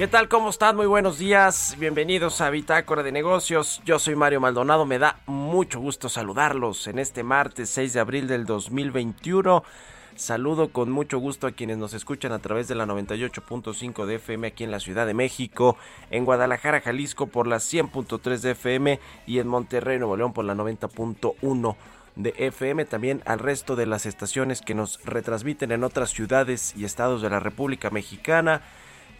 ¿Qué tal? ¿Cómo están? Muy buenos días. Bienvenidos a Bitácora de Negocios. Yo soy Mario Maldonado. Me da mucho gusto saludarlos en este martes 6 de abril del 2021. Saludo con mucho gusto a quienes nos escuchan a través de la 98.5 de FM aquí en la Ciudad de México, en Guadalajara, Jalisco por la 100.3 de FM y en Monterrey, Nuevo León por la 90.1 de FM, también al resto de las estaciones que nos retransmiten en otras ciudades y estados de la República Mexicana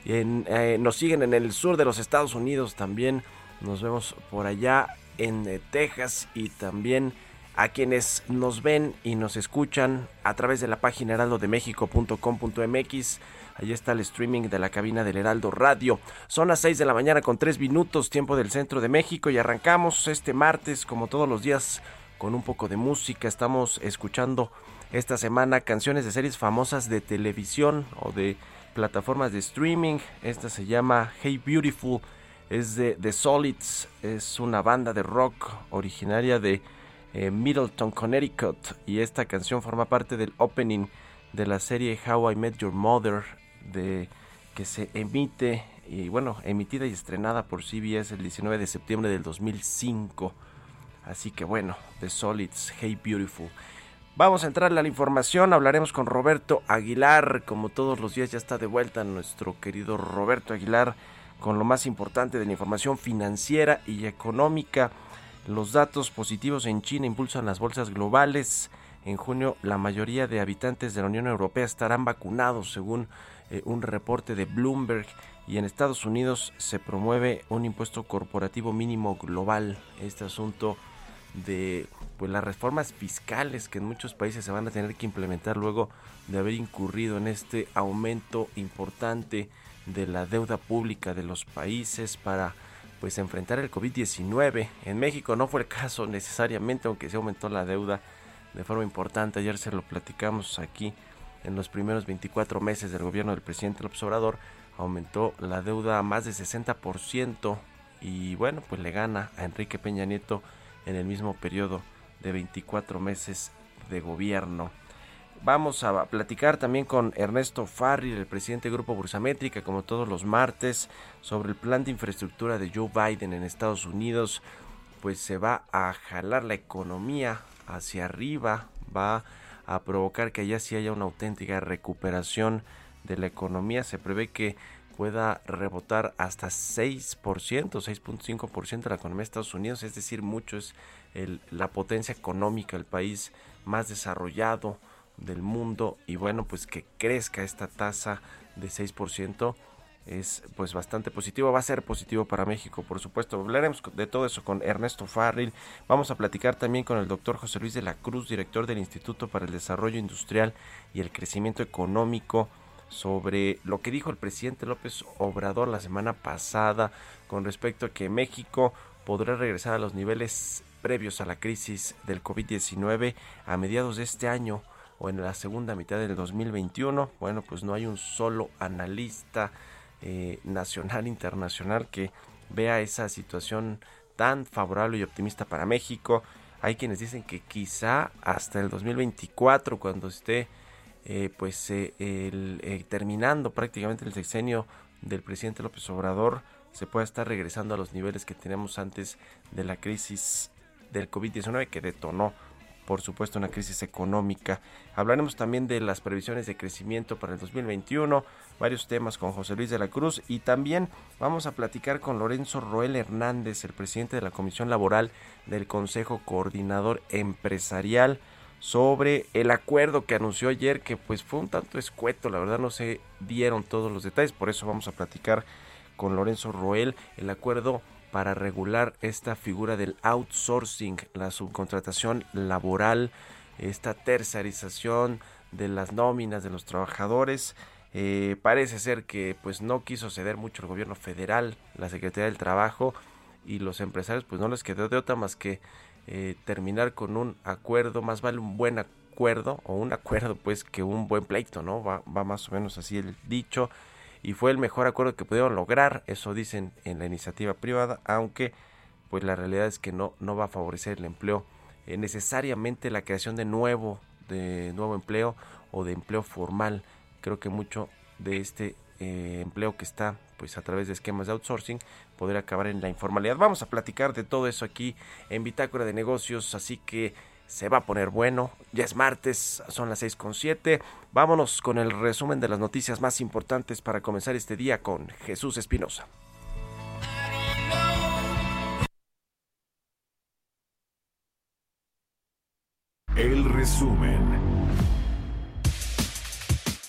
eh, nos siguen en el sur de los Estados Unidos también. Nos vemos por allá en eh, Texas y también a quienes nos ven y nos escuchan a través de la página heraldodemexico.com.mx. Allí está el streaming de la cabina del Heraldo Radio. Son las 6 de la mañana con 3 minutos, tiempo del centro de México, y arrancamos este martes, como todos los días, con un poco de música. Estamos escuchando esta semana canciones de series famosas de televisión o de plataformas de streaming. Esta se llama Hey Beautiful, es de The Solids, es una banda de rock originaria de eh, Middleton, Connecticut. Y esta canción forma parte del opening de la serie How I Met Your Mother, de, que se emite, y bueno, emitida y estrenada por CBS el 19 de septiembre del 2005. Así que bueno, The Solids, Hey Beautiful. Vamos a entrarle a la información, hablaremos con Roberto Aguilar, como todos los días ya está de vuelta nuestro querido Roberto Aguilar con lo más importante de la información financiera y económica. Los datos positivos en China impulsan las bolsas globales. En junio la mayoría de habitantes de la Unión Europea estarán vacunados según eh, un reporte de Bloomberg y en Estados Unidos se promueve un impuesto corporativo mínimo global. Este asunto de pues las reformas fiscales que en muchos países se van a tener que implementar luego de haber incurrido en este aumento importante de la deuda pública de los países para pues enfrentar el COVID-19. En México no fue el caso necesariamente, aunque se aumentó la deuda de forma importante. Ayer se lo platicamos aquí en los primeros 24 meses del gobierno del presidente López Obrador. Aumentó la deuda a más de 60% y bueno, pues le gana a Enrique Peña Nieto en el mismo periodo de 24 meses de gobierno. Vamos a platicar también con Ernesto Farri, el presidente del Grupo Bursamétrica, como todos los martes, sobre el plan de infraestructura de Joe Biden en Estados Unidos. Pues se va a jalar la economía hacia arriba, va a provocar que allá sí haya una auténtica recuperación de la economía. Se prevé que pueda rebotar hasta 6%, 6.5% de la economía de Estados Unidos, es decir, mucho es la potencia económica, el país más desarrollado del mundo y bueno, pues que crezca esta tasa de 6% es pues bastante positivo, va a ser positivo para México, por supuesto. Hablaremos de todo eso con Ernesto Farril. Vamos a platicar también con el doctor José Luis de la Cruz, director del Instituto para el Desarrollo Industrial y el Crecimiento Económico sobre lo que dijo el presidente López Obrador la semana pasada con respecto a que México podrá regresar a los niveles previos a la crisis del COVID-19 a mediados de este año. o en la segunda mitad del 2021. Bueno, pues no hay un solo analista eh, nacional, internacional que vea esa situación tan favorable y optimista para México. Hay quienes dicen que quizá hasta el 2024, cuando esté eh, pues el, terminando prácticamente el sexenio del presidente López Obrador, se pueda estar regresando a los niveles que tenemos antes de la crisis del COVID-19 que detonó por supuesto una crisis económica. Hablaremos también de las previsiones de crecimiento para el 2021, varios temas con José Luis de la Cruz y también vamos a platicar con Lorenzo Roel Hernández, el presidente de la Comisión Laboral del Consejo Coordinador Empresarial sobre el acuerdo que anunció ayer que pues fue un tanto escueto, la verdad no se dieron todos los detalles, por eso vamos a platicar con Lorenzo Roel el acuerdo para regular esta figura del outsourcing, la subcontratación laboral, esta tercerización de las nóminas de los trabajadores. Eh, parece ser que pues no quiso ceder mucho el gobierno federal, la Secretaría del Trabajo y los empresarios pues no les quedó de otra más que eh, terminar con un acuerdo, más vale un buen acuerdo o un acuerdo pues que un buen pleito, ¿no? Va, va más o menos así el dicho y fue el mejor acuerdo que pudieron lograr, eso dicen en la iniciativa privada, aunque pues la realidad es que no, no va a favorecer el empleo, eh, necesariamente la creación de nuevo, de nuevo empleo o de empleo formal. Creo que mucho de este eh, empleo que está pues a través de esquemas de outsourcing podría acabar en la informalidad. Vamos a platicar de todo eso aquí en Bitácora de Negocios, así que se va a poner bueno. Ya es martes, son las seis con siete. Vámonos con el resumen de las noticias más importantes para comenzar este día con Jesús Espinosa. El resumen.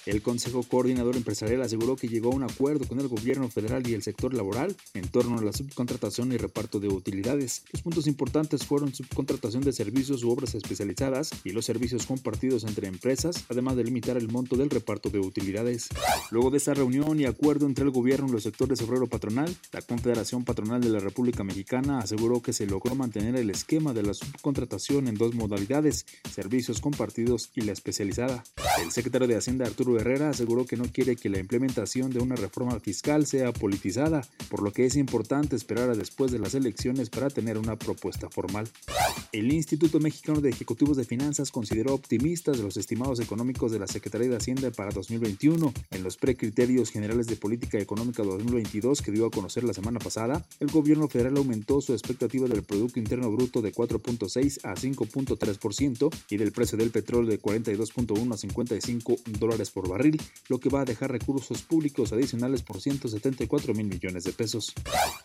El Consejo Coordinador Empresarial aseguró que llegó a un acuerdo con el gobierno federal y el sector laboral en torno a la subcontratación y reparto de utilidades. Los puntos importantes fueron subcontratación de servicios u obras especializadas y los servicios compartidos entre empresas, además de limitar el monto del reparto de utilidades. Luego de esta reunión y acuerdo entre el gobierno y los sectores obrero patronal, la Confederación Patronal de la República Mexicana aseguró que se logró mantener el esquema de la subcontratación en dos modalidades, servicios compartidos y la especializada. El secretario de Hacienda Arturo Herrera aseguró que no quiere que la implementación de una reforma fiscal sea politizada, por lo que es importante esperar a después de las elecciones para tener una propuesta formal. El Instituto Mexicano de Ejecutivos de Finanzas consideró optimistas los estimados económicos de la Secretaría de Hacienda para 2021. En los precriterios generales de política económica 2022 que dio a conocer la semana pasada, el gobierno federal aumentó su expectativa del Producto Interno Bruto de 4.6 a 5.3% y del precio del petróleo de 42.1 a 55 dólares por barril, lo que va a dejar recursos públicos adicionales por 174 mil millones de pesos.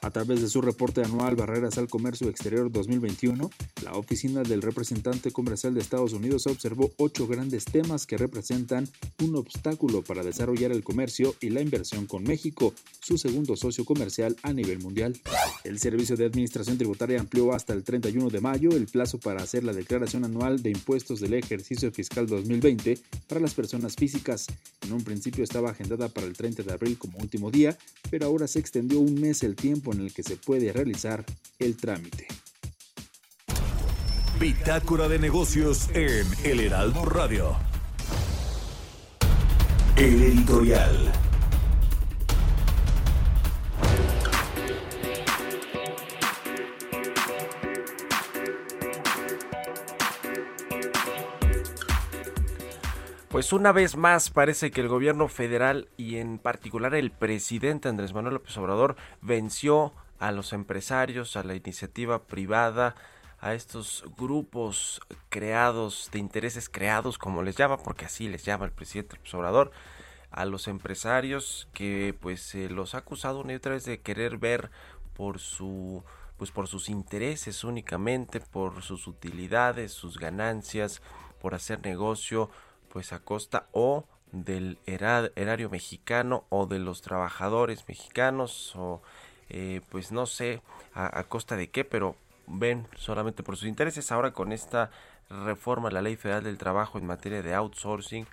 A través de su reporte anual Barreras al Comercio Exterior 2021, la oficina del representante comercial de Estados Unidos observó ocho grandes temas que representan un obstáculo para desarrollar el comercio y la inversión con México, su segundo socio comercial a nivel mundial. El Servicio de Administración Tributaria amplió hasta el 31 de mayo el plazo para hacer la declaración anual de impuestos del ejercicio fiscal 2020 para las personas físicas en un principio estaba agendada para el 30 de abril como último día, pero ahora se extendió un mes el tiempo en el que se puede realizar el trámite. Bitácora de negocios en El Heraldo Radio. El editorial. Pues una vez más parece que el gobierno federal y en particular el presidente Andrés Manuel López Obrador venció a los empresarios, a la iniciativa privada, a estos grupos creados, de intereses creados, como les llama, porque así les llama el presidente López Obrador, a los empresarios que pues se los ha acusado una y otra vez de querer ver por su pues por sus intereses únicamente, por sus utilidades, sus ganancias, por hacer negocio pues a costa o del erario mexicano o de los trabajadores mexicanos o eh, pues no sé a, costa de qué, pero ven solamente por sus intereses. Ahora con esta reforma a la ley federal del trabajo en materia de outsourcing,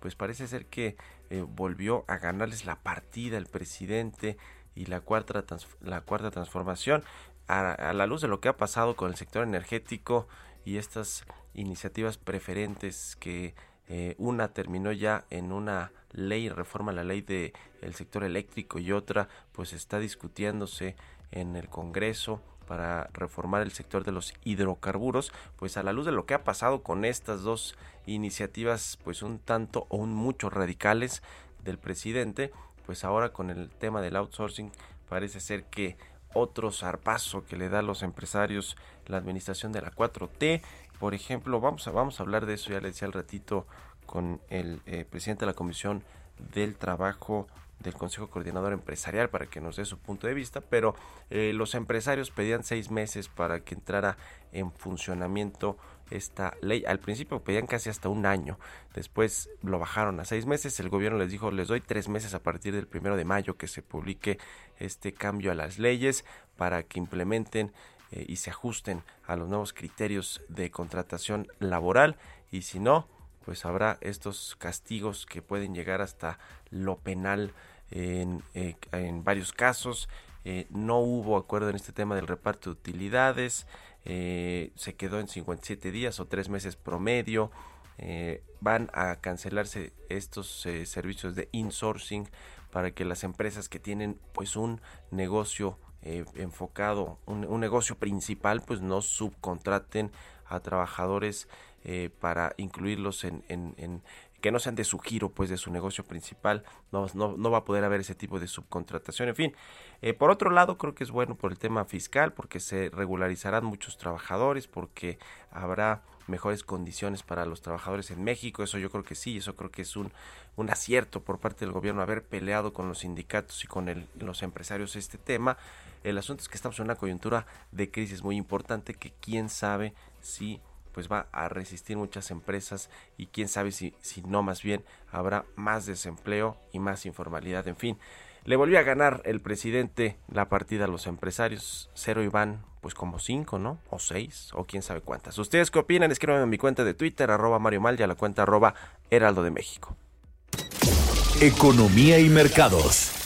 pues parece ser que eh, volvió a ganarles la partida el presidente y la cuarta, la cuarta transformación a, a la luz de lo que ha pasado con el sector energético y estas iniciativas preferentes que Eh, una terminó ya en una ley, reforma la ley del el sector eléctrico y otra pues está discutiéndose en el Congreso para reformar el sector de los hidrocarburos, pues a la luz de lo que ha pasado con estas dos iniciativas pues un tanto o un mucho radicales del presidente, pues ahora con el tema del outsourcing parece ser que otro zarpazo que le da a los empresarios la administración de la 4T. Por ejemplo, vamos a, vamos a hablar de eso, ya le decía al ratito, con el eh, presidente de la Comisión del Trabajo del Consejo Coordinador Empresarial para que nos dé su punto de vista, pero eh, los empresarios pedían seis meses para que entrara en funcionamiento esta ley. Al principio pedían casi hasta un año, después lo bajaron a seis meses. El gobierno les dijo, les doy tres meses a partir del primero de mayo que se publique este cambio a las leyes para que implementen eh, y se ajusten a los nuevos criterios de contratación laboral y si no, pues habrá estos castigos que pueden llegar hasta lo penal en, eh, en varios casos. Eh, no hubo acuerdo en este tema del reparto de utilidades, se quedó en 57 días o tres meses promedio. van a cancelarse estos servicios de insourcing para que las empresas que tienen pues un negocio enfocado, un, negocio principal, pues no subcontraten a trabajadores para incluirlos en, en, que no sean de su giro, pues de su negocio principal, no, no, va a poder haber ese tipo de subcontratación, en fin. Eh, por otro lado, creo que es bueno por el tema fiscal, porque se regularizarán muchos trabajadores, porque habrá mejores condiciones para los trabajadores en México, eso yo creo que sí, eso creo que es un, un acierto por parte del gobierno haber peleado con los sindicatos y con el, los empresarios este tema. El asunto es que estamos en una coyuntura de crisis muy importante que quién sabe si pues va a resistir muchas empresas y quién sabe si, si no más bien habrá más desempleo y más informalidad. En fin, le volvió a ganar el presidente la partida a los empresarios. Cero y van pues como cinco, ¿no? O seis, o quién sabe cuántas. ¿Ustedes qué opinan? Escríbanme en mi cuenta de Twitter, arroba Mario Mal y a la cuenta arroba Heraldo de México. Economía y mercados.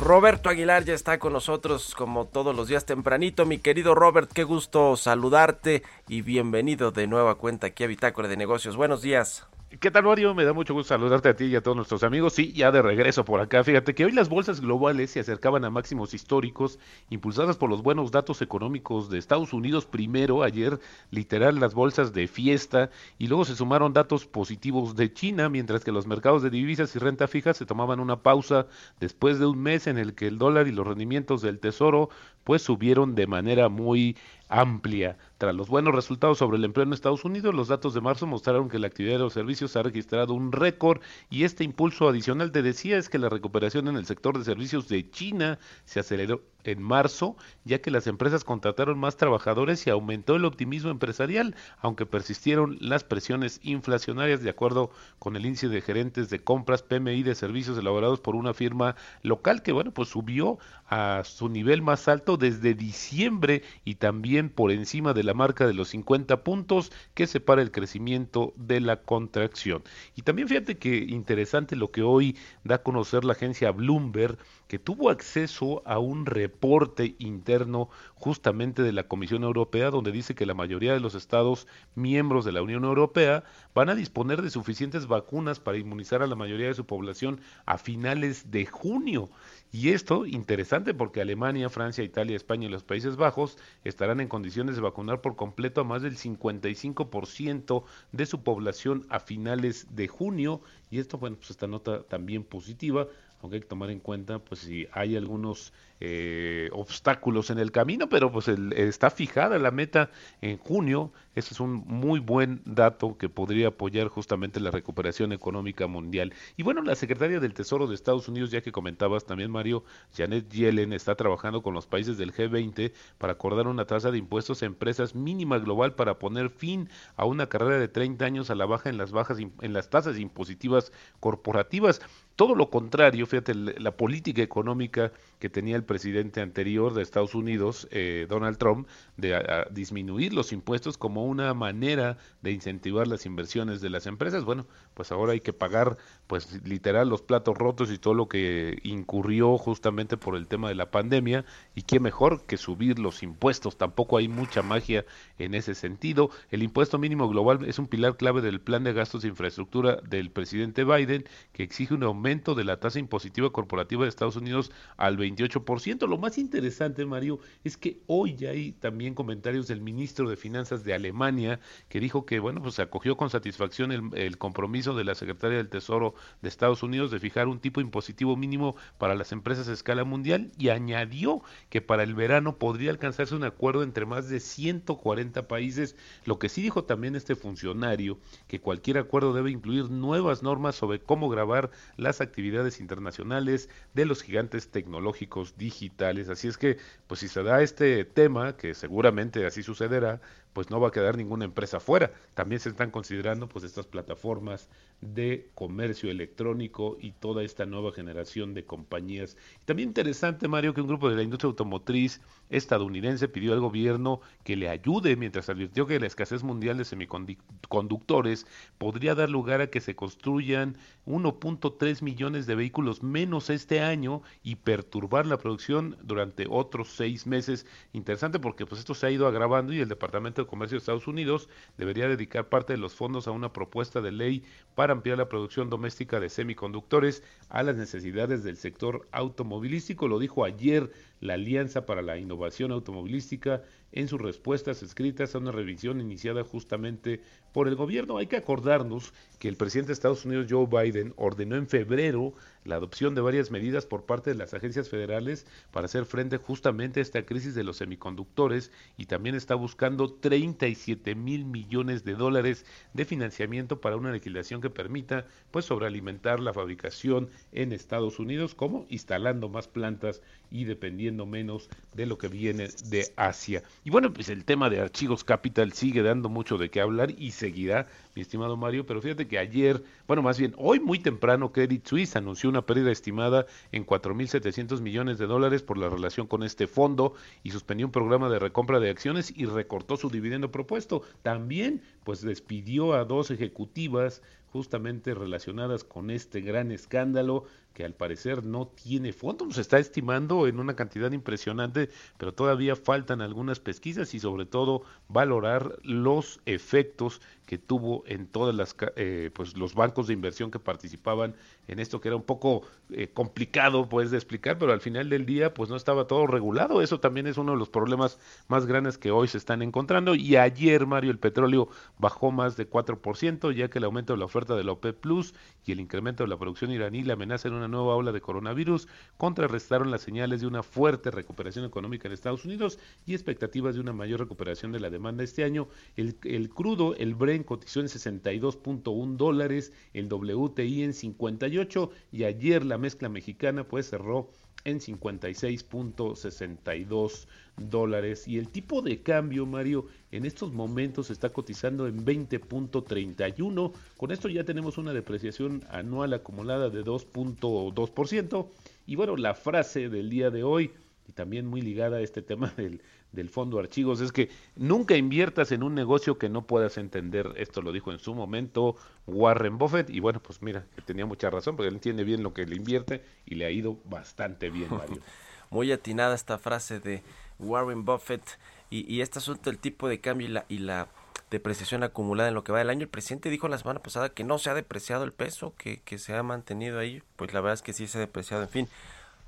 Roberto Aguilar ya está con nosotros como todos los días tempranito. Mi querido Robert, qué gusto saludarte y bienvenido de nueva cuenta aquí a Bitácora de Negocios. Buenos días. ¿Qué tal, Mario? Me da mucho gusto saludarte a ti y a todos nuestros amigos. Sí, ya de regreso por acá. Fíjate que hoy las bolsas globales se acercaban a máximos históricos, impulsadas por los buenos datos económicos de Estados Unidos primero, ayer literal las bolsas de fiesta, y luego se sumaron datos positivos de China, mientras que los mercados de divisas y renta fija se tomaban una pausa después de un mes en el que el dólar y los rendimientos del tesoro pues subieron de manera muy amplia. Tras los buenos resultados sobre el empleo en Estados Unidos, los datos de marzo mostraron que la actividad de los servicios ha registrado un récord y este impulso adicional te decía es que la recuperación en el sector de servicios de China se aceleró en marzo, ya que las empresas contrataron más trabajadores y aumentó el optimismo empresarial, aunque persistieron las presiones inflacionarias de acuerdo con el índice de gerentes de compras PMI de servicios elaborados por una firma local que bueno, pues subió a su nivel más alto desde diciembre y también por encima de la marca de los 50 puntos que separa el crecimiento de la contracción. Y también fíjate que interesante lo que hoy da a conocer la agencia Bloomberg que tuvo acceso a un reporte interno justamente de la Comisión Europea donde dice que la mayoría de los estados miembros de la Unión Europea van a disponer de suficientes vacunas para inmunizar a la mayoría de su población a finales de junio. Y esto interesante porque Alemania, Francia, Italia, España y los Países Bajos estarán en condiciones de vacunar por completo a más del 55% de su población a finales de junio. Y esto, bueno, pues esta nota también positiva aunque hay que tomar en cuenta pues si hay algunos eh, obstáculos en el camino, pero pues está fijada la meta en junio. Ese es un muy buen dato que podría apoyar justamente la recuperación económica mundial. Y bueno, la secretaria del Tesoro de Estados Unidos, ya que comentabas también, Mario, Janet Yellen, está trabajando con los países del G20 para acordar una tasa de impuestos a empresas mínima global para poner fin a una carrera de 30 años a la baja en las bajas en las tasas impositivas corporativas. Todo lo contrario, fíjate, la política económica que tenía el presidente anterior de Estados Unidos, eh, Donald Trump, de disminuir los impuestos como una manera de incentivar las inversiones de las empresas. Bueno, pues ahora hay que pagar, pues literal, los platos rotos y todo lo que incurrió justamente por el tema de la pandemia. Y qué mejor que subir los impuestos. Tampoco hay mucha magia en ese sentido. El impuesto mínimo global es un pilar clave del plan de gastos de infraestructura del presidente Biden, que exige un aumento de la tasa impositiva corporativa de Estados Unidos al 28%. Lo más interesante, Mario, es que hoy hay también comentarios del ministro de Finanzas de Alemania que dijo que, bueno, pues acogió con satisfacción el, el compromiso de la secretaria del Tesoro de Estados Unidos de fijar un tipo impositivo mínimo para las empresas a escala mundial y añadió que para el verano podría alcanzarse un acuerdo entre más de 140 países. Lo que sí dijo también este funcionario, que cualquier acuerdo debe incluir nuevas normas sobre cómo grabar las actividades internacionales de los gigantes tecnológicos digitales. Así es que, pues si se da este tema, que seguramente así sucederá, pues no va a quedar ninguna empresa fuera. También se están considerando pues estas plataformas de comercio electrónico y toda esta nueva generación de compañías. También interesante, Mario, que un grupo de la industria automotriz estadounidense pidió al gobierno que le ayude mientras advirtió que la escasez mundial de semiconductores podría dar lugar a que se construyan 1.3 millones de vehículos menos este año y perturbar la producción durante otros seis meses. Interesante porque pues esto se ha ido agravando y el Departamento de Comercio de Estados Unidos debería dedicar parte de los fondos a una propuesta de ley para ampliar la producción doméstica de semiconductores a las necesidades del sector automovilístico. Lo dijo ayer la Alianza para la Innovación Automovilística en sus respuestas escritas a una revisión iniciada justamente por el gobierno. Hay que acordarnos que el presidente de Estados Unidos, Joe Biden, ordenó en febrero la adopción de varias medidas por parte de las agencias federales para hacer frente justamente a esta crisis de los semiconductores y también está buscando 37 mil millones de dólares de financiamiento para una legislación que permita pues sobrealimentar la fabricación en Estados Unidos como instalando más plantas y dependiendo menos de lo que viene de Asia. Y bueno, pues el tema de Archivos Capital sigue dando mucho de qué hablar y seguirá, mi estimado Mario, pero fíjate que ayer, bueno, más bien hoy muy temprano Credit Suisse anunció una pérdida estimada en 4.700 millones de dólares por la relación con este fondo y suspendió un programa de recompra de acciones y recortó su dividendo propuesto. También, pues despidió a dos ejecutivas justamente relacionadas con este gran escándalo que al parecer no tiene fondo, se está estimando en una cantidad impresionante, pero todavía faltan algunas pesquisas y sobre todo valorar los efectos que tuvo en todas las eh, pues los bancos de inversión que participaban en esto que era un poco eh, complicado pues de explicar pero al final del día pues no estaba todo regulado. Eso también es uno de los problemas más grandes que hoy se están encontrando. Y ayer Mario el petróleo bajó más de 4% ya que el aumento de la oferta de la OPEP Plus y el incremento de la producción iraní la amenaza en una nueva ola de coronavirus contrarrestaron las señales de una fuerte recuperación económica en Estados Unidos y expectativas de una mayor recuperación de la demanda este año. El, el crudo el Brent cotizó en 62.1 dólares, el WTI en 58 y ayer la mezcla mexicana pues cerró en 56.62 dólares. Y el tipo de cambio Mario en estos momentos está cotizando en 20.31 con esto ya tenemos una depreciación anual acumulada de 2.2% y bueno la frase del día de hoy y también muy ligada a este tema del, del fondo Archivos es que nunca inviertas en un negocio que no puedas entender. Esto lo dijo en su momento Warren Buffett y bueno, pues mira, que tenía mucha razón porque él entiende bien lo que le invierte y le ha ido bastante bien, Mario. Muy atinada esta frase de Warren Buffett y, y este asunto del tipo de cambio y la, y la depreciación acumulada en lo que va del año. El presidente dijo la semana pasada que no se ha depreciado el peso, que, que se ha mantenido ahí. Pues la verdad es que sí se ha depreciado. En fin,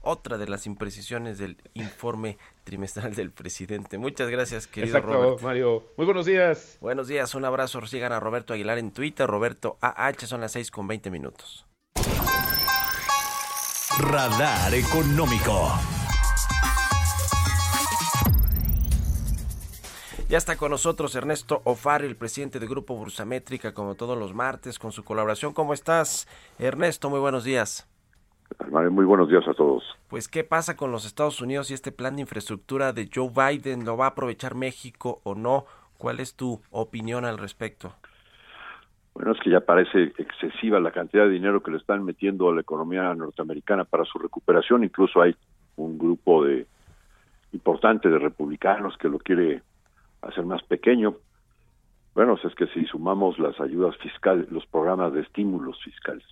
otra de las imprecisiones del informe trimestral del presidente. Muchas gracias, querido Exacto, Mario. Muy buenos días. Buenos días, un abrazo. Sigan a Roberto Aguilar en Twitter, Roberto AH, son las 6 con 20 minutos. Radar Económico. Ya está con nosotros Ernesto Ofario, el presidente del Grupo Bursamétrica, como todos los martes, con su colaboración. ¿Cómo estás, Ernesto? Muy buenos días. Muy buenos días a todos. Pues, ¿qué pasa con los Estados Unidos y este plan de infraestructura de Joe Biden? ¿Lo va a aprovechar México o no? ¿Cuál es tu opinión al respecto? Bueno, es que ya parece excesiva la cantidad de dinero que le están metiendo a la economía norteamericana para su recuperación. Incluso hay un grupo de importante de republicanos que lo quiere hacer más pequeño. Bueno, es que si sumamos las ayudas fiscales, los programas de estímulos fiscales,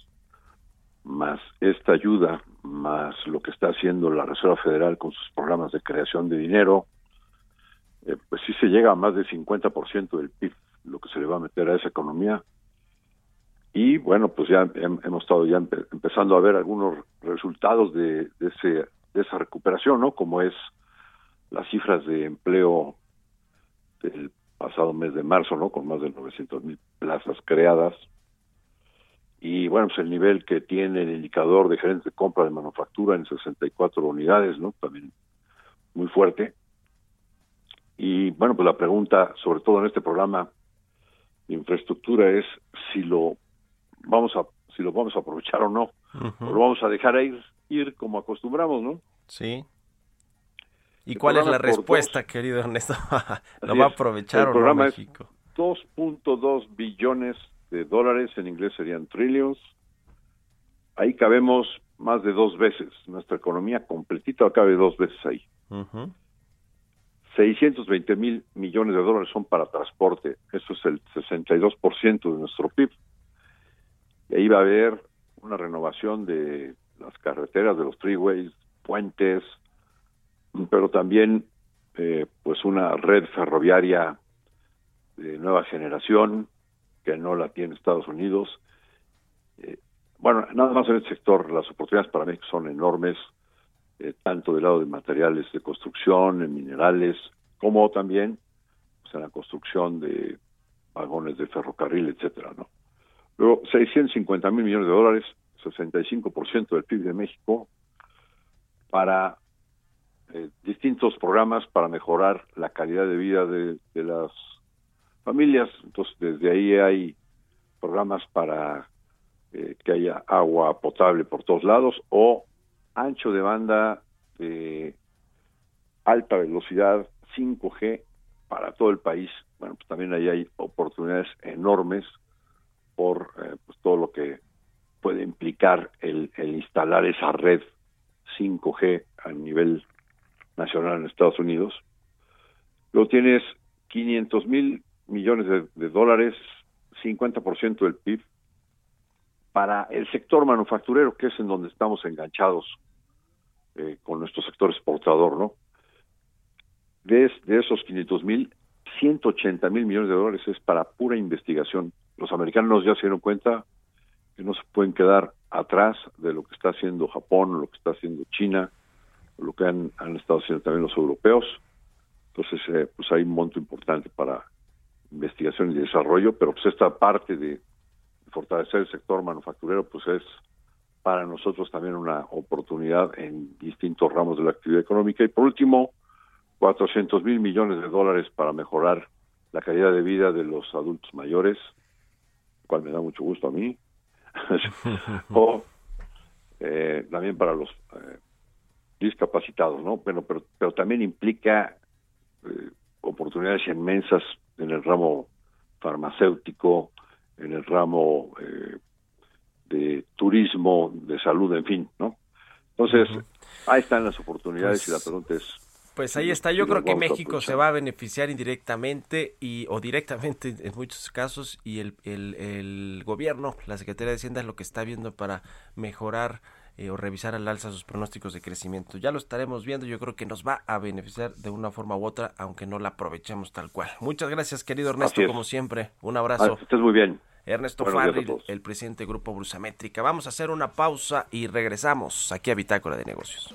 más esta ayuda, más lo que está haciendo la Reserva Federal con sus programas de creación de dinero, eh, pues sí se llega a más del 50% del PIB, lo que se le va a meter a esa economía. Y bueno, pues ya hemos estado ya empezando a ver algunos resultados de, ese, de esa recuperación, ¿no? Como es las cifras de empleo del pasado mes de marzo, ¿no? Con más de 900 mil plazas creadas. Y bueno, pues el nivel que tiene el indicador de gerentes de compra de manufactura en 64 unidades, ¿no? También muy fuerte. Y bueno, pues la pregunta, sobre todo en este programa de infraestructura, es si lo vamos a si lo vamos a aprovechar o no, o lo vamos a dejar ir, ir como acostumbramos, ¿no? Sí. ¿Y cuál es la respuesta, querido Ernesto? ¿Lo va a aprovechar o no México? 2.2 billones de dólares, en inglés serían trillions. Ahí cabemos más de dos veces. Nuestra economía completita cabe dos veces ahí. 620 mil millones de dólares son para transporte. Eso es el 62% de nuestro PIB. Y ahí va a haber una renovación de las carreteras, de los freeways, puentes, pero también eh, pues una red ferroviaria de nueva generación que no la tiene Estados Unidos. Eh, bueno, nada más en el sector las oportunidades para México son enormes, eh, tanto del lado de materiales de construcción, en minerales, como también pues, en la construcción de vagones de ferrocarril, etcétera, ¿no? Luego, 650 mil millones de dólares, 65% del PIB de México, para eh, distintos programas para mejorar la calidad de vida de, las familias. Entonces, desde ahí hay programas para eh, que haya agua potable por todos lados o ancho de banda de alta velocidad 5G para todo el país. Bueno, pues también ahí hay oportunidades enormes por eh, pues todo lo que puede implicar el, el instalar esa red 5G a nivel nacional en Estados Unidos. Luego tienes 500 mil millones de, dólares, 50% del PIB, para el sector manufacturero, que es en donde estamos enganchados eh, con nuestro sector exportador, ¿no? De, de esos 500 mil, 180 mil millones de dólares es para pura investigación. Los americanos ya se dieron cuenta que no se pueden quedar atrás de lo que está haciendo Japón, lo que está haciendo China, lo que han, estado haciendo también los europeos. Entonces, eh, pues hay un monto importante para investigación y desarrollo, pero pues esta parte de fortalecer el sector manufacturero, pues es para nosotros también una oportunidad en distintos ramos de la actividad económica. Y por último, 400 mil millones de dólares para mejorar la calidad de vida de los adultos mayores, cual me da mucho gusto a mí, o eh, también para los eh, discapacitados, ¿no? Bueno, pero, pero también implica eh, oportunidades inmensas en el ramo farmacéutico, en el ramo eh, de turismo, de salud, en fin, ¿no? Entonces, ahí están las oportunidades y la pues, pregunta es... Pues ahí está, yo creo que México se va a beneficiar indirectamente y o directamente en muchos casos y el, el, el gobierno, la Secretaría de Hacienda es lo que está viendo para mejorar eh, o revisar al alza sus pronósticos de crecimiento. Ya lo estaremos viendo, yo creo que nos va a beneficiar de una forma u otra, aunque no la aprovechemos tal cual. Muchas gracias, querido Ernesto, como siempre. Un abrazo. Ah, estés muy bien. Ernesto Farril, el presidente del Grupo Brusamétrica. Vamos a hacer una pausa y regresamos aquí a Bitácora de Negocios.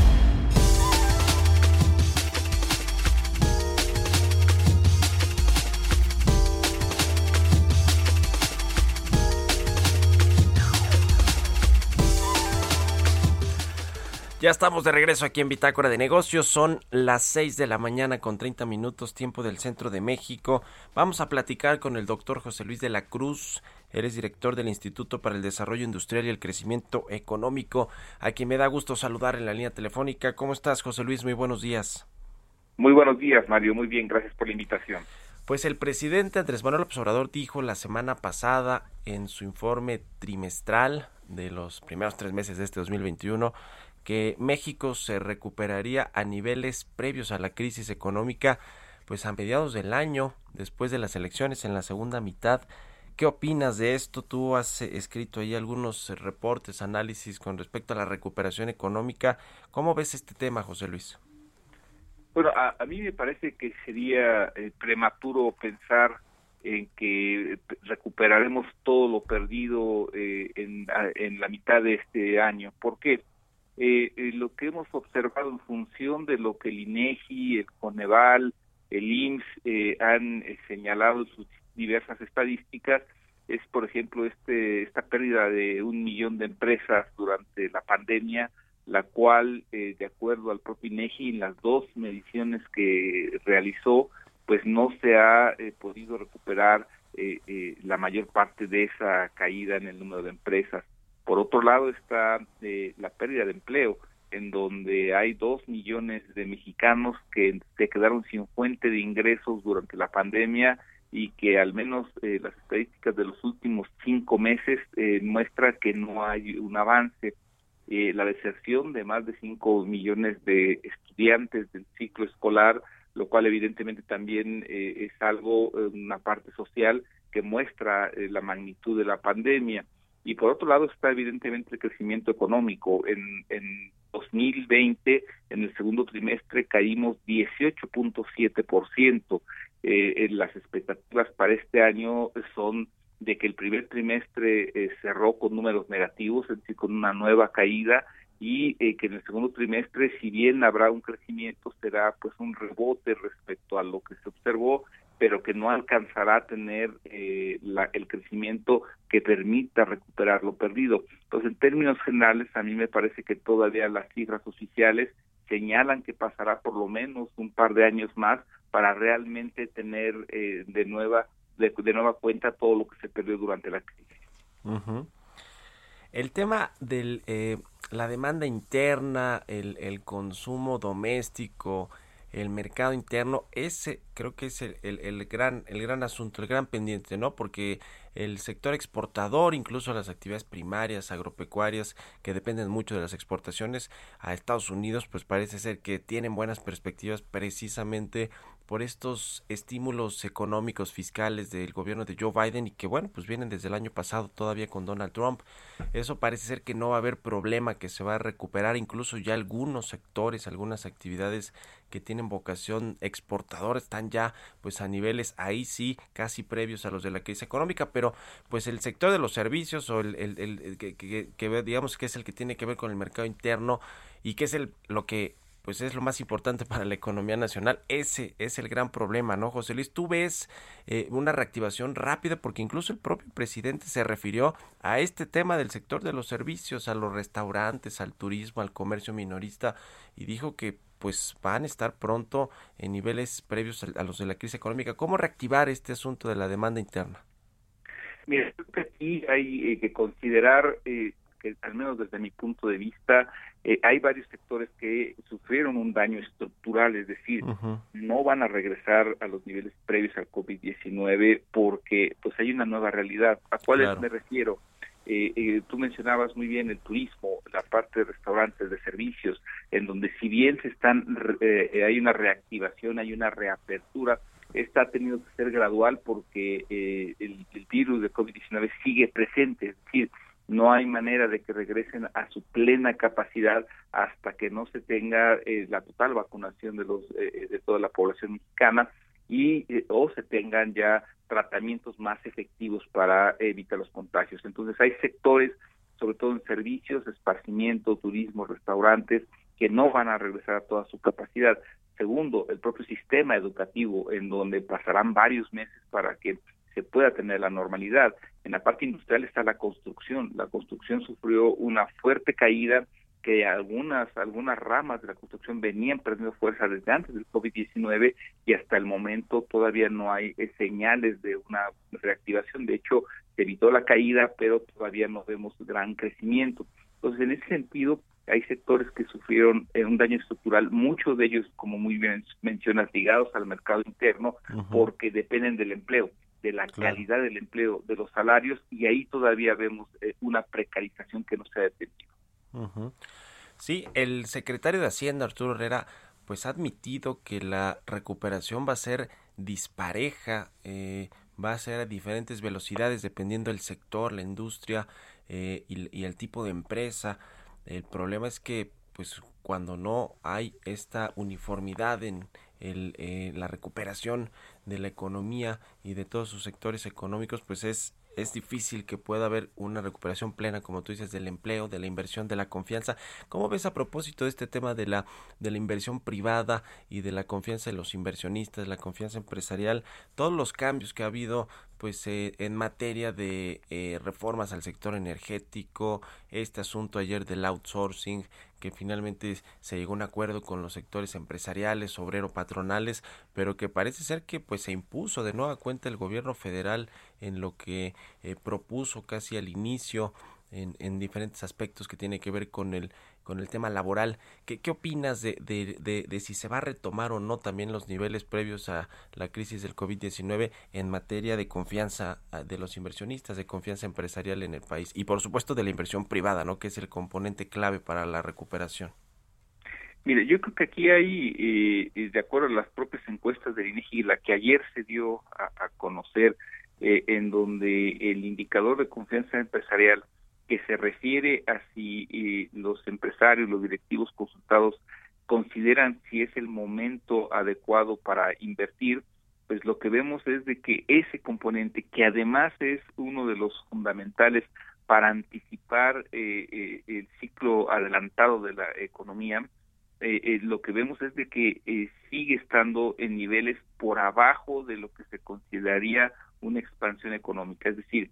Ya estamos de regreso aquí en Bitácora de Negocios. Son las 6 de la mañana con 30 minutos, tiempo del centro de México. Vamos a platicar con el doctor José Luis de la Cruz. Eres director del Instituto para el Desarrollo Industrial y el Crecimiento Económico, a quien me da gusto saludar en la línea telefónica. ¿Cómo estás, José Luis? Muy buenos días. Muy buenos días, Mario. Muy bien, gracias por la invitación. Pues el presidente Andrés Manuel López Obrador dijo la semana pasada en su informe trimestral de los primeros tres meses de este 2021 que México se recuperaría a niveles previos a la crisis económica, pues a mediados del año, después de las elecciones en la segunda mitad. ¿Qué opinas de esto? Tú has escrito ahí algunos reportes, análisis con respecto a la recuperación económica. ¿Cómo ves este tema, José Luis? Bueno, a, mí me parece que sería eh, prematuro pensar en que recuperaremos todo lo perdido eh, en, la mitad de este año. ¿Por qué? Eh, eh, lo que hemos observado en función de lo que el INEGI, el Coneval, el IMSS eh, han eh, señalado en sus diversas estadísticas es, por ejemplo, este esta pérdida de un millón de empresas durante la pandemia, la cual, eh, de acuerdo al propio INEGI, en las dos mediciones que realizó, pues no se ha podido recuperar la mayor parte de esa caída en el número de empresas. Por otro lado está eh, la pérdida de empleo, en donde hay dos millones de mexicanos que se quedaron sin fuente de ingresos durante la pandemia y que al menos eh, las estadísticas de los últimos cinco meses eh, muestra que no hay un avance. Eh, la deserción de más de cinco millones de estudiantes del ciclo escolar, lo cual evidentemente también eh, es algo, una parte social que muestra la magnitud de la pandemia y por otro lado está evidentemente el crecimiento económico. En, en 2020, en el segundo trimestre, caímos 18.7%. Eh, las expectativas para este año son de que el primer trimestre eh, cerró con números negativos, es decir, con una nueva caída, y eh, que en el segundo trimestre, si bien habrá un crecimiento, será pues un rebote respecto a lo que se observó pero que no alcanzará a tener eh, la, el crecimiento que permita recuperar lo perdido. Entonces, en términos generales, a mí me parece que todavía las cifras oficiales señalan que pasará por lo menos un par de años más para realmente tener eh, de nueva de, nueva cuenta todo lo que se perdió durante la crisis. El tema de eh, la demanda interna, el, el consumo doméstico, el mercado interno, ese creo que es el, el, gran, el gran asunto, el gran pendiente, ¿no? Porque el sector exportador, incluso las actividades primarias, agropecuarias, que dependen mucho de las exportaciones a Estados Unidos, pues parece ser que tienen buenas perspectivas precisamente por estos estímulos económicos fiscales del gobierno de Joe Biden y que bueno, pues vienen desde el año pasado todavía con Donald Trump. Eso parece ser que no va a haber problema, que se va a recuperar incluso ya algunos sectores, algunas actividades que tienen vocación exportadora están ya pues a niveles ahí sí casi previos a los de la crisis económica, pero pues el sector de los servicios o el, el, que, que, digamos que es el que tiene que ver con el mercado interno y que es el lo que pues es lo más importante para la economía nacional. Ese es el gran problema, ¿no, José Luis? Tú ves eh, una reactivación rápida porque incluso el propio presidente se refirió a este tema del sector de los servicios, a los restaurantes, al turismo, al comercio minorista y dijo que pues van a estar pronto en niveles previos a los de la crisis económica. ¿Cómo reactivar este asunto de la demanda interna? Mira, aquí hay eh, que considerar eh, que al menos desde mi punto de vista, eh, hay varios sectores que sufrieron un daño estructural, es decir, no van a regresar a los niveles previos al COVID-19 porque pues hay una nueva realidad. ¿A cuáles me refiero? Eh, eh, tú mencionabas muy bien el turismo, la parte de restaurantes, de servicios, en donde si bien se están, eh, hay una reactivación, hay una reapertura, esta ha tenido que ser gradual porque el, el, virus de COVID-19 sigue presente, es decir, no hay manera de que regresen a su plena capacidad hasta que no se tenga eh, la total vacunación de los eh, de toda la población mexicana y eh, o se tengan ya tratamientos más efectivos para evitar los contagios. Entonces hay sectores, sobre todo en servicios, esparcimiento, turismo, restaurantes, que no van a regresar a toda su capacidad. Segundo, el propio sistema educativo, en donde pasarán varios meses para que se pueda tener la normalidad. En la parte industrial está la construcción. La construcción sufrió una fuerte caída que algunas algunas ramas de la construcción venían perdiendo fuerza desde antes del COVID-19 y hasta el momento todavía no hay eh, señales de una reactivación. De hecho, se evitó la caída, pero todavía no vemos gran crecimiento. Entonces, en ese sentido, hay sectores que sufrieron eh, un daño estructural, muchos de ellos, como muy bien mencionas, ligados al mercado interno, porque dependen del empleo de la calidad del empleo, de los salarios, y ahí todavía vemos eh, una precarización que no se ha detenido. Sí, el secretario de Hacienda, Arturo Herrera, pues ha admitido que la recuperación va a ser dispareja, eh, va a ser a diferentes velocidades dependiendo del sector, la industria eh, y, el tipo de empresa. El problema es que, pues, cuando no hay esta uniformidad en el, eh, la recuperación de la economía y de todos sus sectores económicos, pues es es difícil que pueda haber una recuperación plena, como tú dices, del empleo, de la inversión, de la confianza. ¿Cómo ves a propósito de este tema de la, de la inversión privada y de la confianza de los inversionistas, la confianza empresarial, todos los cambios que ha habido pues eh, en materia de eh, reformas al sector energético, este asunto ayer del outsourcing, que finalmente se llegó a un acuerdo con los sectores empresariales, obrero patronales, pero que parece ser que pues se impuso de nueva cuenta el gobierno federal en lo que eh, propuso casi al inicio en, en diferentes aspectos que tiene que ver con el con el tema laboral. ¿Qué, qué opinas de, de, de, si se va a retomar o no también los niveles previos a la crisis del COVID-19 en materia de confianza ah, de los inversionistas, de confianza empresarial en el país y por supuesto de la inversión privada, ¿no? que es el componente clave para la recuperación? Mire, yo creo que aquí hay, eh, de acuerdo a las propias encuestas del INEGI, la que ayer se dio a, conocer, eh, en donde el indicador de confianza empresarial que se refiere a si eh, los empresarios, los directivos consultados consideran si es el momento adecuado para invertir, pues lo que vemos es de que ese componente, que además es uno de los fundamentales para anticipar eh, eh, el ciclo adelantado de la economía, lo que vemos es de que sigue estando en niveles por abajo de lo que se consideraría una expansión económica, es decir,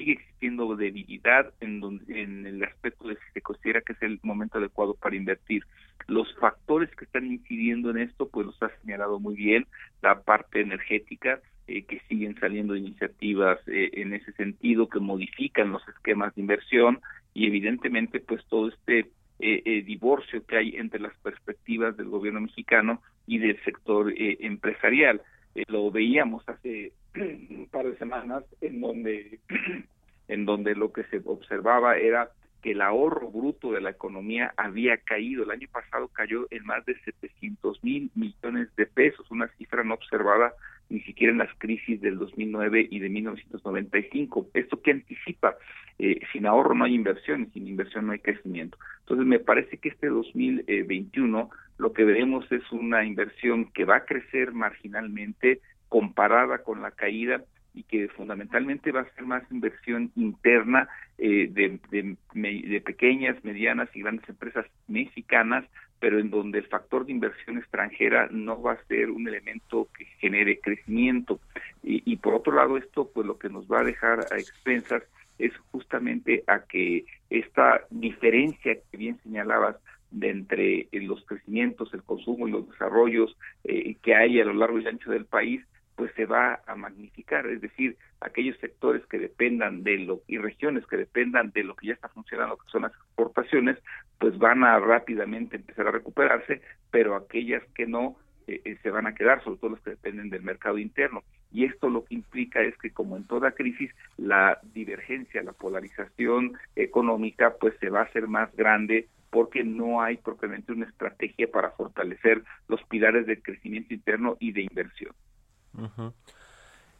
sigue existiendo debilidad en, donde, en el aspecto de si se considera que es el momento adecuado para invertir. Los factores que están incidiendo en esto, pues los ha señalado muy bien, la parte energética, eh, que siguen saliendo iniciativas eh, en ese sentido, que modifican los esquemas de inversión y evidentemente pues todo este eh, divorcio que hay entre las perspectivas del gobierno mexicano y del sector empresarial. lo veíamos hace un par de semanas en donde en donde lo que se observaba era que el ahorro bruto de la economía había caído. El año pasado cayó en más de 700 mil millones de pesos, una cifra no observada ni siquiera en las crisis del 2009 y de 1995. Esto que anticipa, eh, sin ahorro no hay inversión sin inversión no hay crecimiento. Entonces me parece que este 2021 lo que veremos es una inversión que va a crecer marginalmente, comparada con la caída y que fundamentalmente va a ser más inversión interna eh, de, de, pequeñas, medianas y grandes empresas mexicanas, pero en donde el factor de inversión extranjera no va a ser un elemento que genere crecimiento. Y, por otro lado, esto pues lo que nos va a dejar a expensas es justamente a que esta diferencia que bien señalabas de entre los crecimientos, el consumo y los desarrollos eh, que hay a lo largo y ancho del país, pues se va a magnificar, es decir, aquellos sectores que dependan de lo y regiones que dependan de lo que ya está funcionando, que son las exportaciones, pues van a rápidamente empezar a recuperarse, pero aquellas que no eh, eh, se van a quedar, sobre todo las que dependen del mercado interno. Y esto lo que implica es que como en toda crisis, la divergencia, la polarización económica, pues se va a hacer más grande porque no hay propiamente una estrategia para fortalecer los pilares del crecimiento interno y de inversión.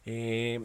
Eh,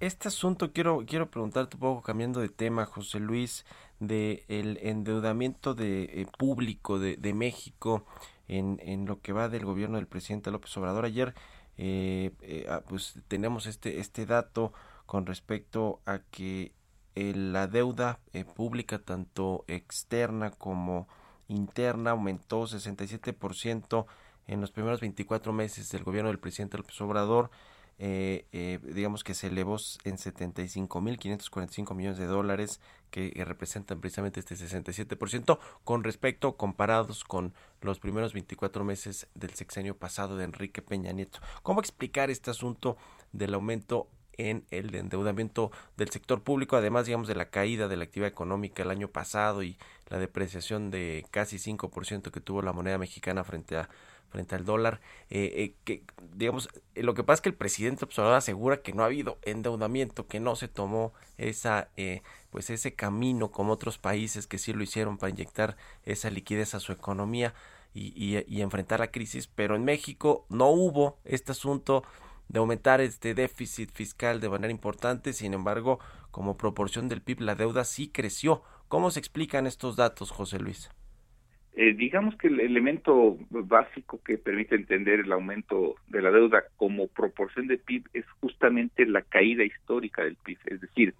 este asunto quiero quiero preguntarte un poco cambiando de tema, José Luis, de el endeudamiento de eh, público de, de México en, en, lo que va del gobierno del presidente López Obrador. Ayer eh, ah, pues tenemos este este dato con respecto a que la deuda pública tanto externa como interna aumentó 67% en los primeros 24 meses del gobierno del presidente López Obrador, eh, eh, digamos que se elevó en 75.545 millones de dólares, que representan precisamente este 67%, con respecto comparados con los primeros 24 meses del sexenio pasado de Enrique Peña Nieto. ¿Cómo explicar este asunto del aumento en el endeudamiento del sector público, además, digamos, de la caída de la actividad económica el año pasado y la depreciación de casi 5% que tuvo la moneda mexicana frente a frente al dólar. Eh, eh, que, digamos, eh, lo que pasa es que el presidente Observador asegura que no ha habido endeudamiento, que no se tomó esa, pues ese camino como otros países que sí lo hicieron para inyectar esa liquidez a su economía y, y, y enfrentar la crisis, pero en México no hubo este asunto de aumentar este déficit fiscal de manera importante, sin embargo, como proporción del PIB, la deuda sí creció. ¿Cómo se explican estos datos, José Luis? Eh, digamos que el elemento básico que permite entender el aumento de la deuda como proporción de PIB es justamente la caída histórica del PIB. Es decir,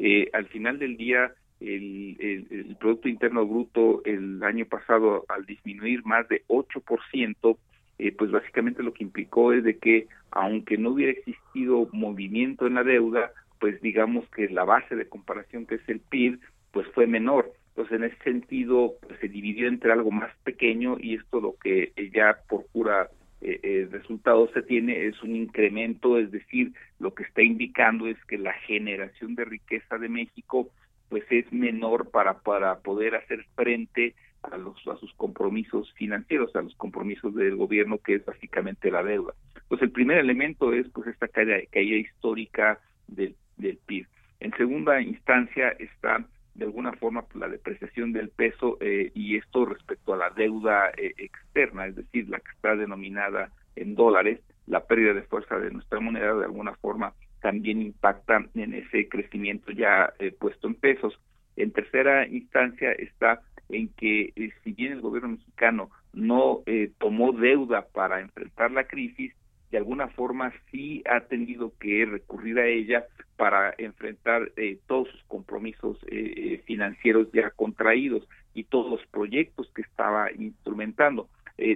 eh, al final del día, el, el, Producto Interno Bruto el año pasado, al disminuir más de 8%, eh, pues básicamente lo que implicó es de que, aunque no hubiera existido movimiento en la deuda, pues digamos que la base de comparación que es el PIB, pues fue menor entonces, en ese sentido, pues, se dividió entre algo más pequeño y esto lo que ya por pura eh, eh, resultado se tiene es un incremento, es decir, lo que está indicando es que la generación de riqueza de México pues es menor para para poder hacer frente a los a sus compromisos financieros, a los compromisos del gobierno que es básicamente la deuda. Pues el primer elemento es pues esta caída, caída histórica del, del PIB. En segunda instancia está de alguna forma la depreciación del peso eh, y esto respecto a la deuda eh, externa, es decir, la que está denominada en dólares, la pérdida de fuerza de nuestra moneda de alguna forma también impacta en ese crecimiento ya eh, puesto en pesos. En tercera instancia está en que si bien el gobierno mexicano no tomó deuda para enfrentar la crisis, de alguna forma sí ha tenido que recurrir a ella para enfrentar eh, todos sus compromisos eh, eh, financieros ya contraídos y todos los proyectos que estaba instrumentando.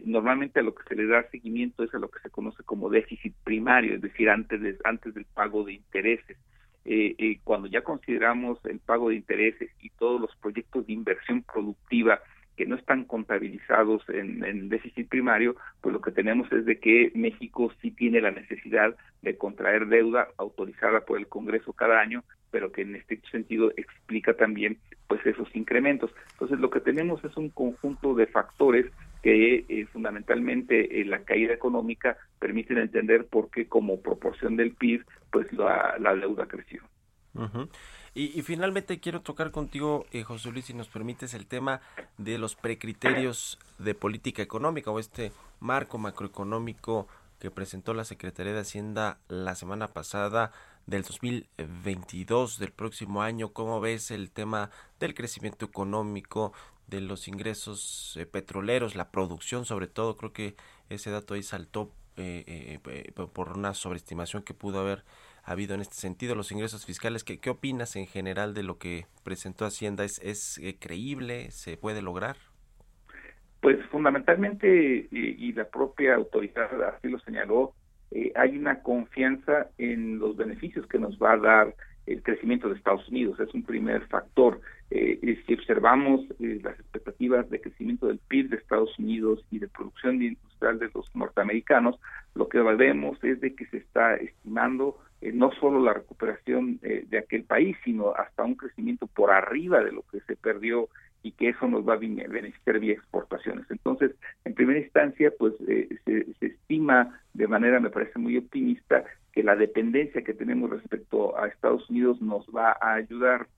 normalmente a lo que se le da seguimiento es a lo que se conoce como déficit primario, es decir, antes, de, antes del pago de intereses. cuando ya consideramos el pago de intereses y todos los proyectos de inversión productiva que no están contabilizados en, déficit primario, pues lo que tenemos es de que México sí tiene la necesidad de contraer deuda autorizada por el Congreso cada año, pero que en este sentido explica también pues esos incrementos. Entonces lo que tenemos es un conjunto de factores que eh, fundamentalmente eh, la caída económica permiten entender por qué como proporción del PIB pues la, la deuda creció. Y, finalmente quiero tocar contigo, eh, José Luis, si nos permites, el tema de los precriterios de política económica o este marco macroeconómico que presentó la Secretaría de Hacienda la semana pasada del 2022 del próximo año. ¿Cómo ves el tema del crecimiento económico, de los ingresos eh, petroleros, la producción sobre todo? Creo que ese dato ahí saltó eh, por una sobreestimación que pudo haber ha habido en este sentido, los ingresos fiscales. ¿Qué, qué opinas en general de lo que presentó Hacienda? ¿Es, eh, creíble? ¿Se puede lograr? Pues fundamentalmente, y, la propia autoridad así lo señaló, eh, hay una confianza en los beneficios que nos va a dar el crecimiento de Estados Unidos. Es un primer factor. Eh, si observamos las expectativas de crecimiento del PIB de Estados Unidos y de producción industrial de los norteamericanos, lo que vemos es de que se está estimando eh, no solo la recuperación eh, de aquel país, sino hasta un crecimiento por arriba de lo que se perdió y que eso nos va a beneficiar vía exportaciones. Entonces, en primera instancia, pues eh, se, estima de manera, me parece muy optimista, que la dependencia que tenemos respecto a Estados Unidos nos va a ayudar.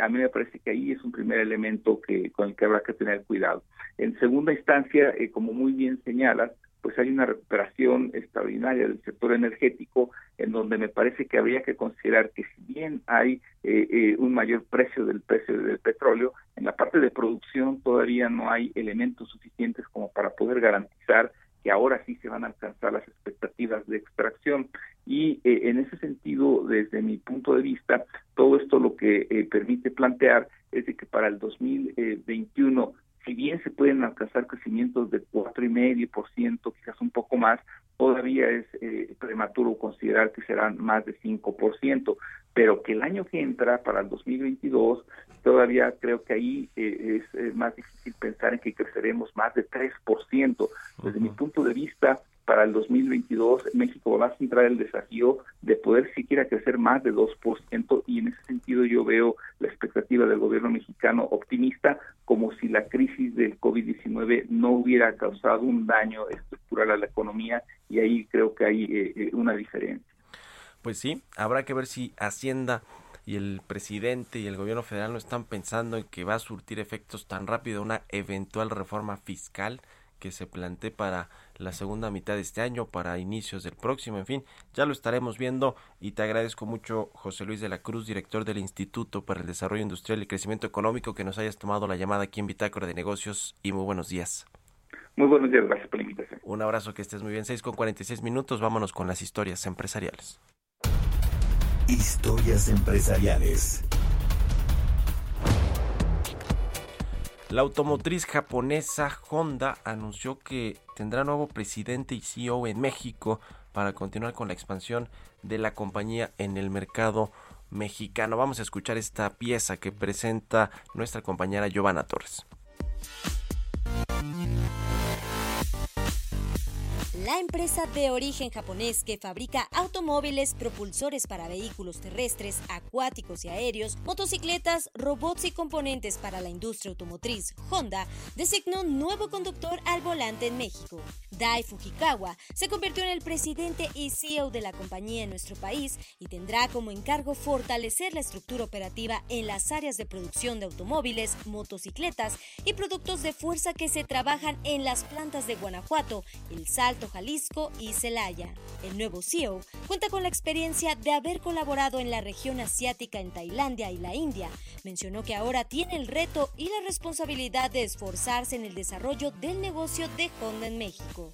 a mí me parece que ahí es un primer elemento que con el que habrá que tener cuidado. En segunda instancia, como muy bien señalas, pues hay una recuperación extraordinaria del sector energético en donde me parece que habría que considerar que si bien hay eh, eh, un mayor precio del precio del petróleo, en la parte de producción todavía no hay elementos suficientes como para poder garantizar que ahora sí se van a alcanzar las expectativas de extracción. Y eh, en ese sentido, desde mi punto de vista, todo esto lo que permite plantear es que para el 2021 si bien se pueden alcanzar crecimientos de cuatro y medio por ciento, quizás un poco más, todavía es prematuro considerar que serán más de 5%, pero que el año que entra, para el 2022, todavía creo que ahí es, más difícil pensar en que creceremos más de 3%. Desde mi punto de vista, para el 2022 México va a centrar el desafío de poder siquiera crecer más de 2% y en ese sentido yo veo la expectativa del gobierno mexicano optimista como si la crisis del COVID-19 no hubiera causado un daño estructural a la economía y ahí creo que hay eh, eh, una diferencia. Pues sí, habrá que ver si Hacienda y el presidente y el gobierno federal no están pensando en que va a surtir efectos tan rápido una eventual reforma fiscal que se plantee para la segunda mitad de este año, para inicios del próximo, en fin, ya lo estaremos viendo y te agradezco mucho José Luis de la Cruz, director del Instituto para el Desarrollo Industrial y Crecimiento Económico, que nos hayas tomado la llamada aquí en Bitácora de Negocios y muy buenos días. Muy buenos días, gracias por la invitación. Un abrazo, que estés muy bien. 6 con 46 minutos, vámonos con las historias empresariales. Historias empresariales. La automotriz japonesa Honda anunció que tendrá nuevo presidente y CEO en México para continuar con la expansión de la compañía en el mercado mexicano. Vamos a escuchar esta pieza que presenta nuestra compañera Giovanna Torres. La empresa de origen japonés que fabrica automóviles, propulsores para vehículos terrestres, acuáticos y aéreos, motocicletas, robots y componentes para la industria automotriz, Honda, designó nuevo conductor al volante en México. Dai Fujikawa se convirtió en el presidente y CEO de la compañía en nuestro país y tendrá como encargo fortalecer la estructura operativa en las áreas de producción de automóviles, motocicletas y productos de fuerza que se trabajan en las plantas de Guanajuato, El Salto, Jalisco y. El nuevo CEO cuenta con la experiencia de haber colaborado en la región asiática en Tailandia y la India. Mencionó que ahora tiene el reto y la responsabilidad de esforzarse en el desarrollo del negocio de Honda en México.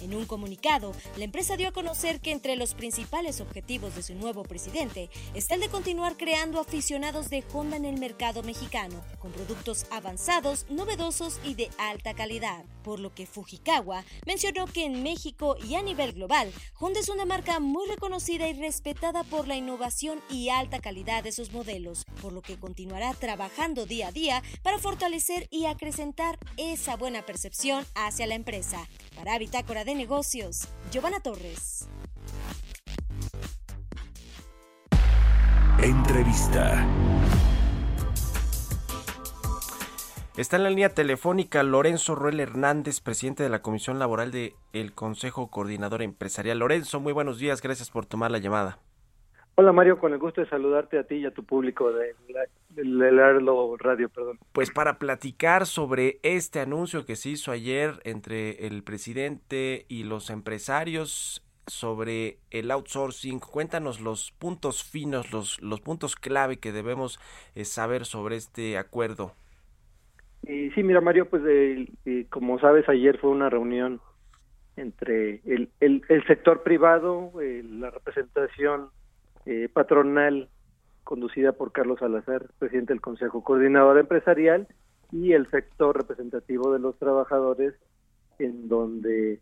En un comunicado, la empresa dio a conocer que entre los principales objetivos de su nuevo presidente está el de continuar creando aficionados de Honda en el mercado mexicano, con productos avanzados, novedosos y de alta calidad. Por lo que Fujikawa mencionó que en México y a nivel global, Honda es una marca muy reconocida y respetada por la innovación y alta calidad de sus modelos, por lo que continuará trabajando día a día para fortalecer y acrecentar esa buena percepción hacia la empresa. Para Bitácora de Negocios, Giovanna Torres. Entrevista. Está en la línea telefónica Lorenzo Ruel Hernández, presidente de la Comisión Laboral del Consejo Coordinador Empresarial. Lorenzo, muy buenos días, gracias por tomar la llamada. Hola Mario, con el gusto de saludarte a ti y a tu público de del Arlo Radio, perdón. Pues para platicar sobre este anuncio que se hizo ayer entre el presidente y los empresarios sobre el outsourcing, cuéntanos los puntos finos, los, los puntos clave que debemos eh, saber sobre este acuerdo. sí, mira Mario, pues como sabes ayer fue una reunión entre el, el, el sector privado, la representación eh, patronal conducida por Carlos Salazar, presidente del Consejo Coordinador Empresarial, y el sector representativo de los trabajadores, en donde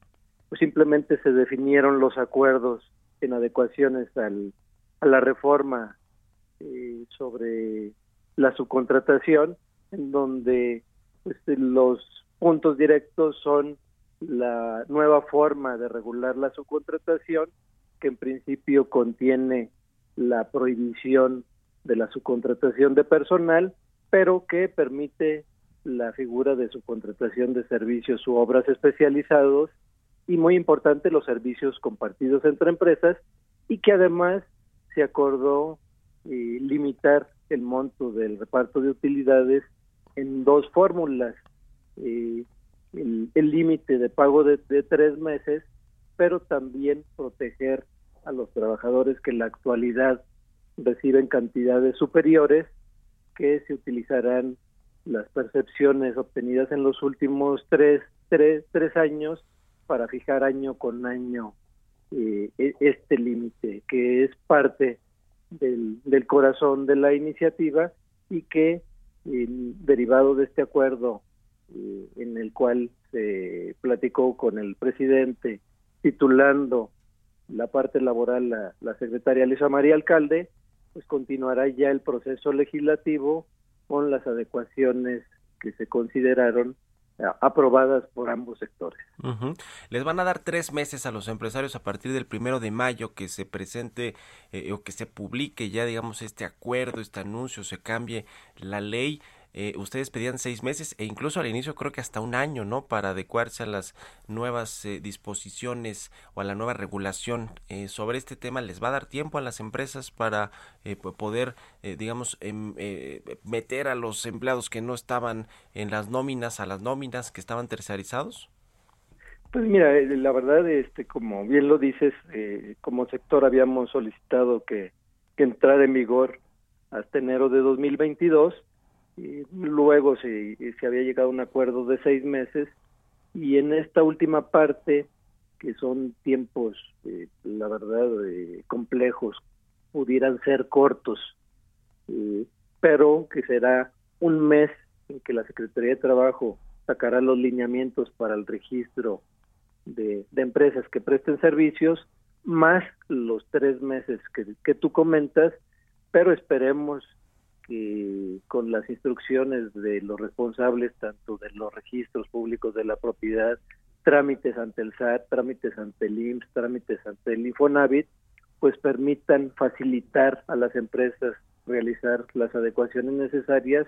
pues, simplemente se definieron los acuerdos en adecuaciones al, a la reforma eh, sobre la subcontratación, en donde pues, los puntos directos son la nueva forma de regular la subcontratación, que en principio contiene la prohibición de la subcontratación de personal, pero que permite la figura de subcontratación de servicios u obras especializados y muy importante los servicios compartidos entre empresas y que además se acordó eh, limitar el monto del reparto de utilidades en dos fórmulas, eh, el límite de pago de, de tres meses, pero también proteger a los trabajadores que en la actualidad reciben cantidades superiores que se utilizarán las percepciones obtenidas en los últimos tres, tres, tres años para fijar año con año eh, e, este límite, que es parte del, del, corazón de la iniciativa y que, derivado de este acuerdo eh, en el cual se platicó con el presidente titulando la parte laboral la, secretaria Lisa María Alcalde, pues continuará ya el proceso legislativo con las adecuaciones que se consideraron aprobadas por ambos sectores. Les van a dar tres meses a los empresarios a partir del primero de mayo que se presente eh, o que se publique ya, digamos, este acuerdo, este anuncio, se cambie la ley. Eh, ustedes pedían seis meses e incluso al inicio creo que hasta un año, ¿no? Para adecuarse a las nuevas eh, disposiciones o a la nueva regulación eh, sobre este tema. ¿Les va a dar tiempo a las empresas para poder, digamos, em, meter a los empleados que no estaban en las nóminas a las nóminas que estaban tercerizados? Pues mira, la verdad, este, como bien lo dices, como sector habíamos solicitado que, que entrara en vigor hasta enero de 2022 luego se, se había llegado a un acuerdo de seis meses y en esta última parte, que son tiempos, eh, la verdad, eh, complejos, pudieran ser cortos, eh, pero que será un mes en que la Secretaría de Trabajo sacará los lineamientos para el registro de, de empresas que presten servicios, más los tres meses que, que tú comentas, pero esperemos que con las instrucciones de los responsables tanto de los registros públicos de la propiedad, trámites ante el SAT, trámites ante el IMSS, trámites ante el Infonavit, pues permitan facilitar a las empresas realizar las adecuaciones necesarias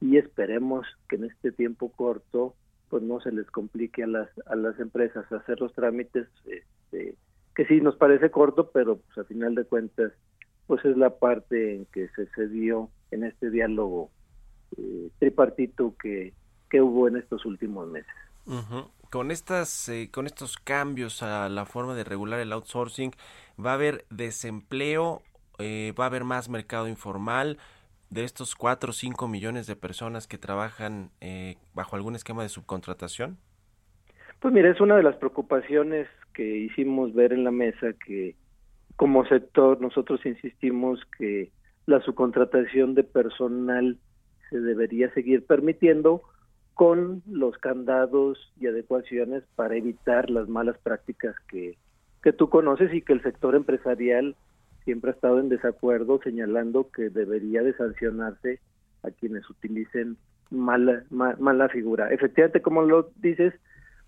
y esperemos que en este tiempo corto pues no se les complique a las a las empresas hacer los trámites este, que sí nos parece corto pero pues a final de cuentas pues es la parte en que se cedió en este diálogo eh, tripartito que, que hubo en estos últimos meses. Con estas, eh, con estos cambios a la forma de regular el outsourcing, va a haber desempleo, eh, va a haber más mercado informal de estos 4 o 5 millones de personas que trabajan bajo algún esquema de subcontratación. Pues mira, es una de las preocupaciones que hicimos ver en la mesa que como sector nosotros insistimos que la subcontratación de personal se debería seguir permitiendo con los candados y adecuaciones para evitar las malas prácticas que, que tú conoces y que el sector empresarial siempre ha estado en desacuerdo señalando que debería de sancionarse a quienes utilicen mala, mala figura. Efectivamente, como lo dices,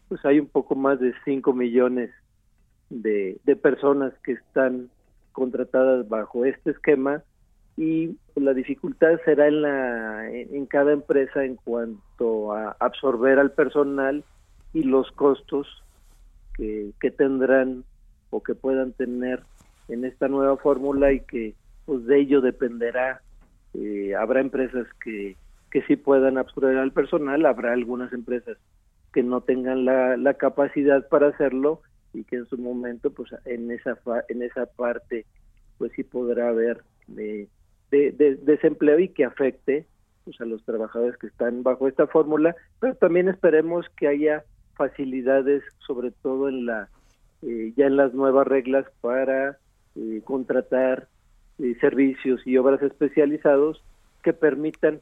pues hay un poco más de 5 millones de, de personas que están contratadas bajo este esquema y la dificultad será en la en cada empresa en cuanto a absorber al personal y los costos que, que tendrán o que puedan tener en esta nueva fórmula y que pues de ello dependerá. Eh, habrá empresas que que sí puedan absorber al personal habrá algunas empresas que no tengan la, la capacidad para hacerlo y que en su momento pues en esa en esa parte pues sí podrá haber de, de, desempleo y que afecte pues, a los trabajadores que están bajo esta fórmula, pero también esperemos que haya facilidades, sobre todo en la eh, ya en las nuevas reglas para eh, contratar eh, servicios y obras especializados que permitan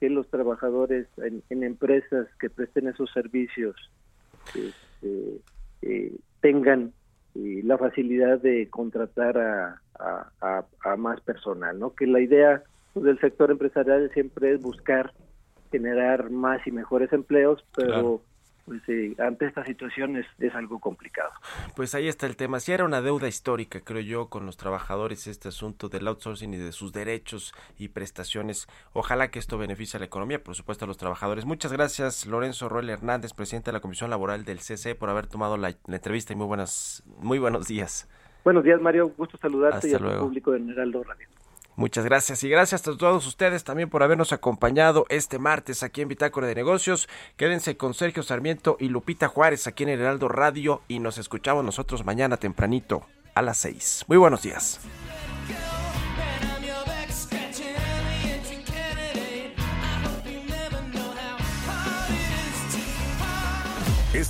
que los trabajadores en, empresas que presten esos servicios tengan la facilidad de contratar a, más personal, ¿no? Que la idea del sector empresarial siempre es buscar generar más y mejores empleos, pero pues eh, ante esta situación es, es, algo complicado. Pues ahí está el tema. Si era una deuda histórica, creo yo, con los trabajadores este asunto del outsourcing y de sus derechos y prestaciones. Ojalá que esto beneficie a la economía, por supuesto a los trabajadores. Muchas gracias, Lorenzo Roel Hernández, presidente de la Comisión Laboral del CC, por haber tomado la, entrevista y muy buenas, muy buenos días. Buenos días, Mario. Gusto saludarte y a tu público de Heraldo Radio. Muchas gracias y gracias a todos ustedes también por habernos acompañado este martes aquí en Bitácora de Negocios. Quédense con Sergio Sarmiento y Lupita Juárez aquí en el Heraldo Radio y nos escuchamos nosotros mañana tempranito a las seis. Muy buenos días.